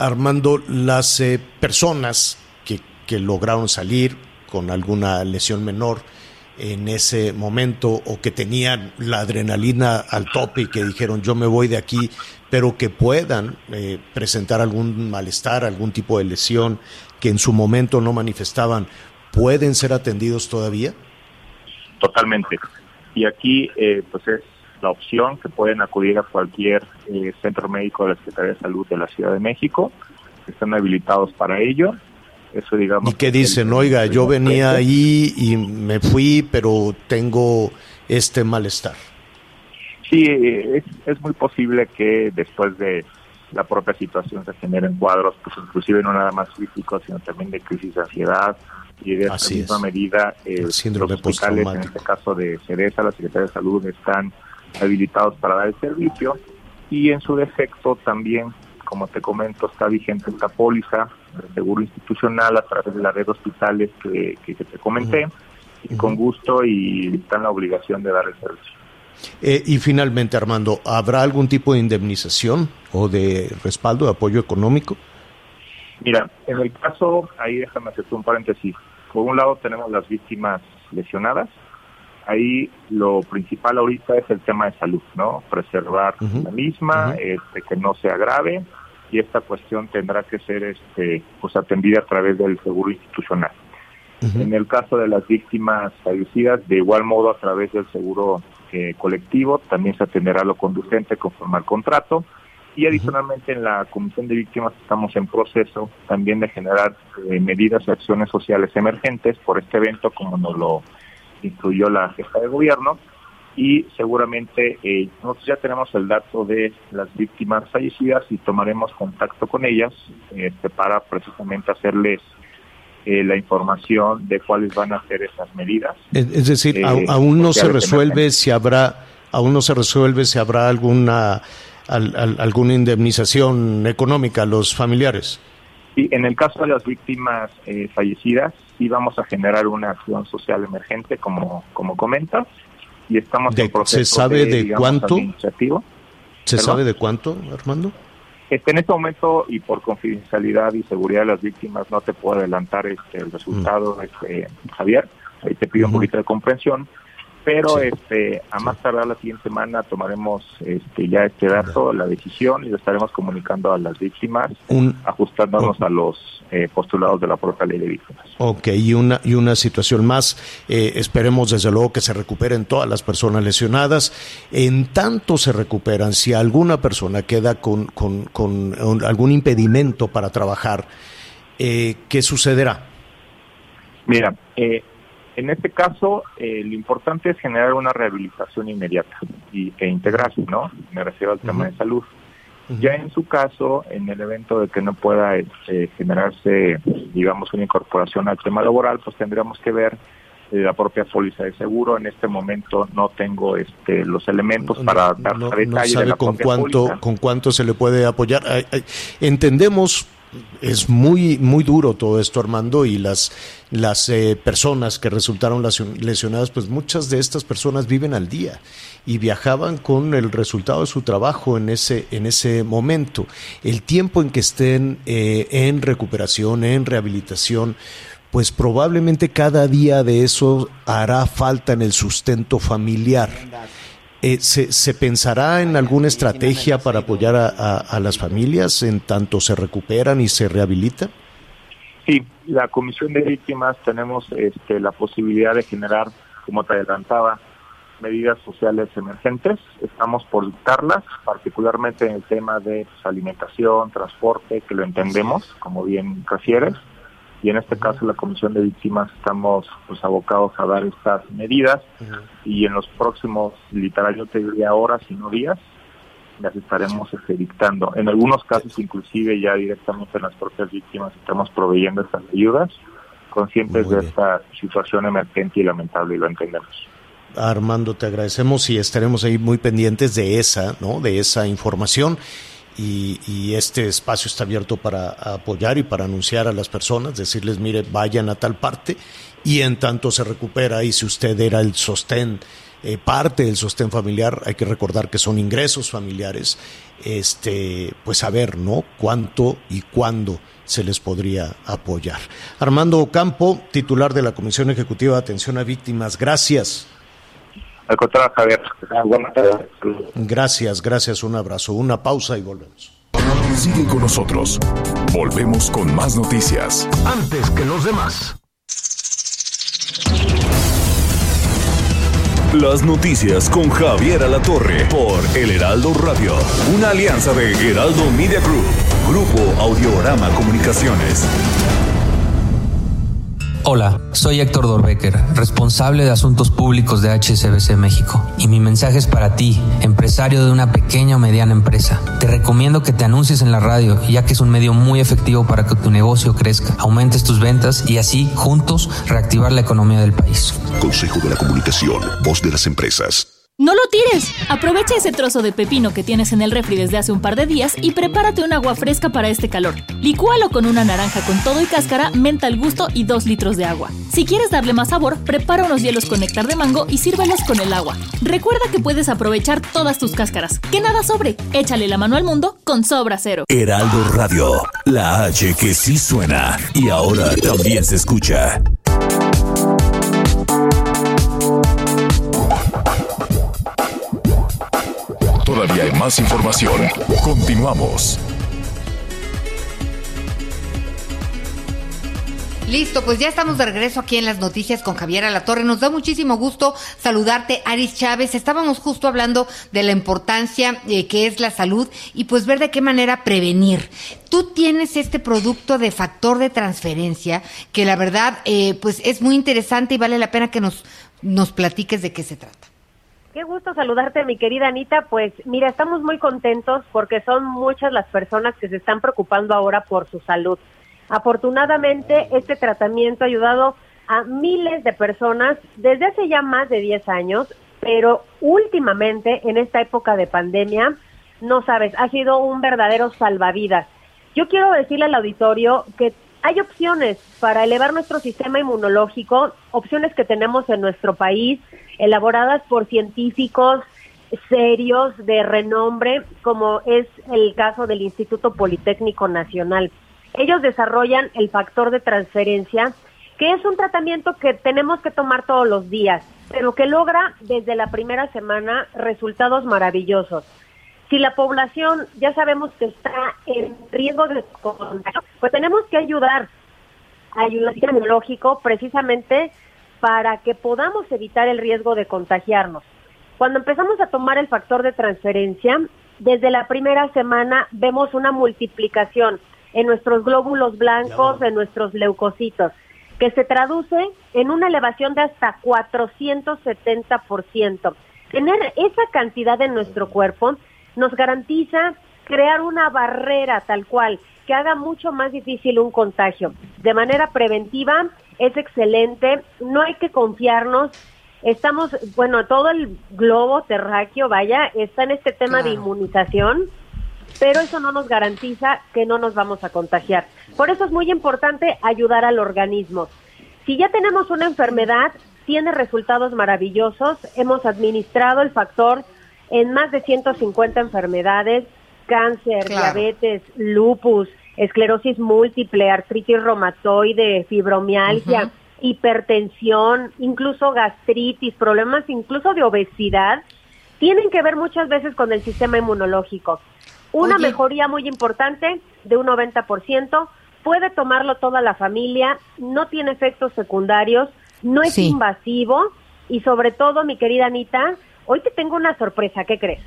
Armando, las personas que, que lograron salir, con alguna lesión menor en ese momento o que tenían la adrenalina al tope y que dijeron yo me voy de aquí, pero que puedan eh, presentar algún malestar, algún tipo de lesión que en su momento no manifestaban, ¿pueden ser atendidos todavía? Totalmente. Y aquí eh, pues es la opción que pueden acudir a cualquier eh, centro médico de la Secretaría de Salud de la Ciudad de México, que están habilitados para ello eso digamos. ¿Y qué dicen? Oiga, yo venía ahí y me fui, pero tengo este malestar. Sí, es, es muy posible que después de la propia situación se generen cuadros, pues inclusive no nada más físicos, sino también de crisis de ansiedad y de esa misma medida eh, los hospitales, en este caso de Cereza, la Secretaría de Salud, están habilitados para dar el servicio y en su defecto también como te comento, está vigente esta póliza de seguro institucional a través de la red de hospitales que, que, te comenté, y con gusto y está en la obligación de dar el servicio. Eh, y finalmente, Armando, ¿habrá algún tipo de indemnización o de respaldo, de apoyo económico? Mira, en el caso, ahí déjame hacer un paréntesis. Por un lado tenemos las víctimas lesionadas, ahí lo principal ahorita es el tema de salud, ¿no? Preservar la misma, este, que no se agrave y esta cuestión tendrá que ser este, pues atendida a través del seguro institucional. En el caso de las víctimas fallecidas, de igual modo a través del seguro eh, colectivo, también se atenderá lo conducente conforme al contrato. Y adicionalmente en la Comisión de Víctimas estamos en proceso también de generar eh, medidas y acciones sociales emergentes por este evento como nos lo incluyó la jefa de gobierno y seguramente eh, nosotros ya tenemos el dato de las víctimas fallecidas y tomaremos contacto con ellas este, para precisamente hacerles eh, la información de cuáles van a ser esas medidas. Es, es decir, Eh, aún no se resuelve si habrá, aún no se resuelve si habrá alguna al- al- alguna indemnización económica a los familiares. Y en el caso de las víctimas eh, fallecidas, sí vamos a generar una acción social emergente, como, como comentas, y estamos De- en proceso ¿se sabe de digamos, cuánto? ¿Se ¿Perdón? sabe de cuánto, Armando? Este, en este momento, y por confidencialidad y seguridad de las víctimas, no te puedo adelantar este, el resultado, este, Javier. Ahí te pido un poquito de comprensión. Pero Sí. este, a más tardar la siguiente semana tomaremos este, ya este dato, la decisión, y lo estaremos comunicando a las víctimas, Un, ajustándonos a los eh, postulados de la propia ley de víctimas. Ok, y una, y una situación más. eh, esperemos desde luego que se recuperen todas las personas lesionadas. En tanto se recuperan, si alguna persona queda con, con- con algún impedimento para trabajar, eh, ¿qué sucederá? Mira, eh, en este caso, eh, lo importante es generar una rehabilitación inmediata y, e integrarse, ¿no? Me refiero al tema de salud. Ya en su caso, en el evento de que no pueda este, generarse, digamos, una incorporación al tema laboral, pues tendríamos que ver eh, la propia póliza de seguro. En este momento no tengo este, los elementos para dar no, detalle no de sabe la con propia cuánto, póliza. con cuánto se le puede apoyar. Entendemos, es muy, muy duro todo esto, Armando, y las, las eh, personas que resultaron lesio- lesionadas, pues muchas de estas personas viven al día y viajaban con el resultado de su trabajo en ese, en ese momento. El tiempo en que estén eh, en recuperación, en rehabilitación, pues probablemente cada día de eso hará falta en el sustento familiar. Eh, ¿se, se pensará en alguna estrategia para apoyar a, a- a las familias en tanto se recuperan y se rehabilitan? Sí, la Comisión de Víctimas tenemos este, la posibilidad de generar, como te adelantaba, medidas sociales emergentes. Estamos por dictarlas, particularmente en el tema de pues, alimentación, transporte, que lo entendemos, como bien refieres. Y en este caso, la Comisión de Víctimas estamos pues abocados a dar estas medidas y en los próximos, literal, yo te diría horas y no días, las estaremos este, dictando. En algunos casos, inclusive, ya directamente en las propias víctimas estamos proveyendo estas ayudas, conscientes de esta situación emergente y lamentable, y lo entendemos. Armando, te agradecemos y estaremos ahí muy pendientes de esa, ¿no? De esa información. Y, y este espacio está abierto para apoyar y para anunciar a las personas, decirles, mire, vayan a tal parte y en tanto se recupera y si usted era el sostén, eh, parte del sostén familiar, hay que recordar que son ingresos familiares, este, pues saber, ¿no? Cuánto y cuándo se les podría apoyar. Armando Ocampo, titular de la Comisión Ejecutiva de Atención a Víctimas, gracias. Al contrario, Javier, buenas tardes. Gracias, gracias, un abrazo, una pausa y volvemos. Sigue con nosotros. Volvemos con más noticias. Antes que los demás. Las noticias con Javier Alatorre por El Heraldo Radio. Una alianza de Heraldo Media Group, Grupo Audiorama Comunicaciones. Hola, soy Héctor Dorbecker, responsable de asuntos públicos de HSBC México. Y mi mensaje es para ti, empresario de una pequeña o mediana empresa. Te recomiendo que te anuncies en la radio, ya que es un medio muy efectivo para que tu negocio crezca, aumentes tus ventas y así, juntos, reactivar la economía del país. Consejo de la Comunicación, voz de las empresas. ¡No lo tires! Aprovecha ese trozo de pepino que tienes en el refri desde hace un par de días y prepárate un agua fresca para este calor. Licúalo con una naranja con todo y cáscara, menta al gusto y dos litros de agua. Si quieres darle más sabor, prepara unos hielos con néctar de mango y sírvelos con el agua. Recuerda que puedes aprovechar todas tus cáscaras. Que nada sobre. Échale la mano al mundo con Sobra Cero. Heraldo Radio, la H que sí suena y ahora también se escucha. Más información. Continuamos. Listo, pues ya estamos de regreso aquí en las noticias con Javier Alatorre. Nos da muchísimo gusto saludarte, Aris Chávez. Estábamos justo hablando de la importancia eh, que es la salud y pues ver de qué manera prevenir. Tú tienes este producto de factor de transferencia que la verdad eh, pues es muy interesante y vale la pena que nos, nos platiques de qué se trata. Qué gusto saludarte, mi querida Anita. Pues mira, estamos muy contentos porque son muchas las personas que se están preocupando ahora por su salud. Afortunadamente, este tratamiento ha ayudado a miles de personas desde hace ya más de 10 años, pero últimamente, en esta época de pandemia, no sabes, ha sido un verdadero salvavidas. Yo quiero decirle al auditorio que hay opciones para elevar nuestro sistema inmunológico, opciones que tenemos en nuestro país, elaboradas por científicos serios de renombre, como es el caso del Instituto Politécnico Nacional. Ellos desarrollan el factor de transferencia, que es un tratamiento que tenemos que tomar todos los días, pero que logra desde la primera semana resultados maravillosos. Si la población ya sabemos que está en riesgo de contagio, pues tenemos que ayudar ayudar al inmunológico precisamente para que podamos evitar el riesgo de contagiarnos. Cuando empezamos a tomar el factor de transferencia, desde la primera semana vemos una multiplicación en nuestros glóbulos blancos, en nuestros leucocitos, que se traduce en una elevación de hasta 470%. Tener esa cantidad en nuestro cuerpo nos garantiza crear una barrera tal cual que haga mucho más difícil un contagio. De manera preventiva es excelente, no hay que confiarnos. Estamos, bueno, todo el globo terráqueo, vaya, está en este tema de inmunización pero eso no nos garantiza que no nos vamos a contagiar. Por eso es muy importante ayudar al organismo. Si ya tenemos una enfermedad, tiene resultados maravillosos. Hemos administrado el factor en más de 150 enfermedades, cáncer, diabetes, lupus, esclerosis múltiple, artritis reumatoide, fibromialgia, hipertensión, incluso gastritis, problemas incluso de obesidad, tienen que ver muchas veces con el sistema inmunológico. Una mejoría muy importante de un 90%. Puede tomarlo toda la familia, no tiene efectos secundarios, no es invasivo y sobre todo, mi querida Anita, hoy te tengo una sorpresa, ¿qué crees?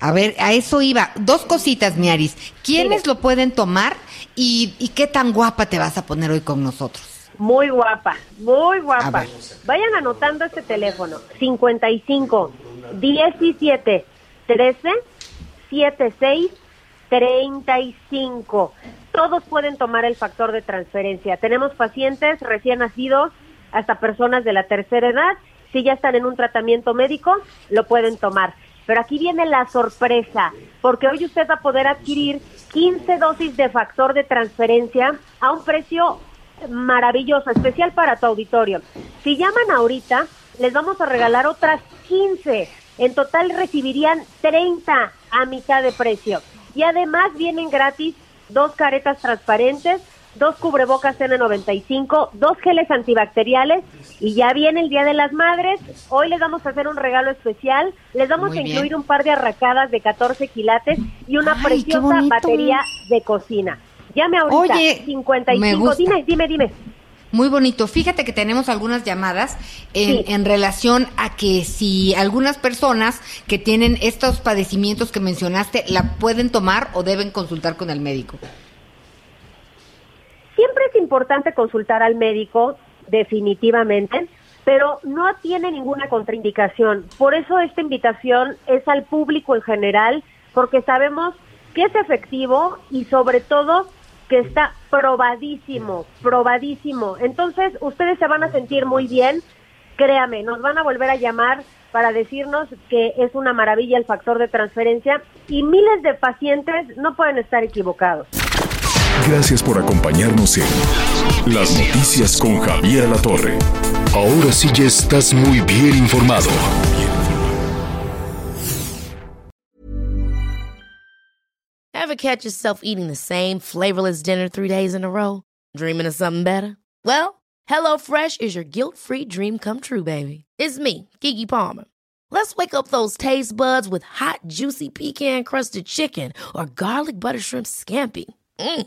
A ver, a eso iba. Dos cositas, Miaris. ¿Quiénes lo pueden tomar y, y, qué tan guapa te vas a poner hoy con nosotros? Muy guapa, muy guapa. Vayan anotando este teléfono. 55 17 13 76 35. Todos pueden tomar el factor de transferencia. Tenemos pacientes recién nacidos hasta personas de la tercera edad. Si ya están en un tratamiento médico, lo pueden tomar. Pero aquí viene la sorpresa, porque hoy usted va a poder adquirir 15 dosis de factor de transferencia a un precio maravilloso, especial para tu auditorio. Si llaman ahorita, les vamos a regalar otras 15. En total recibirían 30 a mitad de precio. Y además vienen gratis dos caretas transparentes, dos cubrebocas N95, dos geles antibacteriales y ya viene el Día de las Madres. Hoy les vamos a hacer un regalo especial. Les vamos a incluir un par de arracadas de 14 quilates y una preciosa batería de cocina. Llame ahorita. Oye, 55. Dime, dime, dime. Muy bonito. Fíjate que tenemos algunas llamadas en, en, relación a que si algunas personas que tienen estos padecimientos que mencionaste la pueden tomar o deben consultar con el médico. Siempre es importante consultar al médico, definitivamente, pero no tiene ninguna contraindicación. Por eso esta invitación es al público en general, porque sabemos que es efectivo y sobre todo que está probadísimo, probadísimo. Entonces, ustedes se van a sentir muy bien, créame, nos van a volver a llamar para decirnos que es una maravilla el factor de transferencia y miles de pacientes no pueden estar equivocados. Gracias por acompañarnos en Las Noticias con Javier La. Ahora sí ya estás muy bien informado. Ever catch yourself eating the same flavorless dinner three days in a row? Dreaming of something better? Well, HelloFresh is your guilt-free dream come true, baby. It's me, Kiki Palmer. Let's wake up those taste buds with hot, juicy pecan-crusted chicken or garlic butter shrimp scampi. Mm.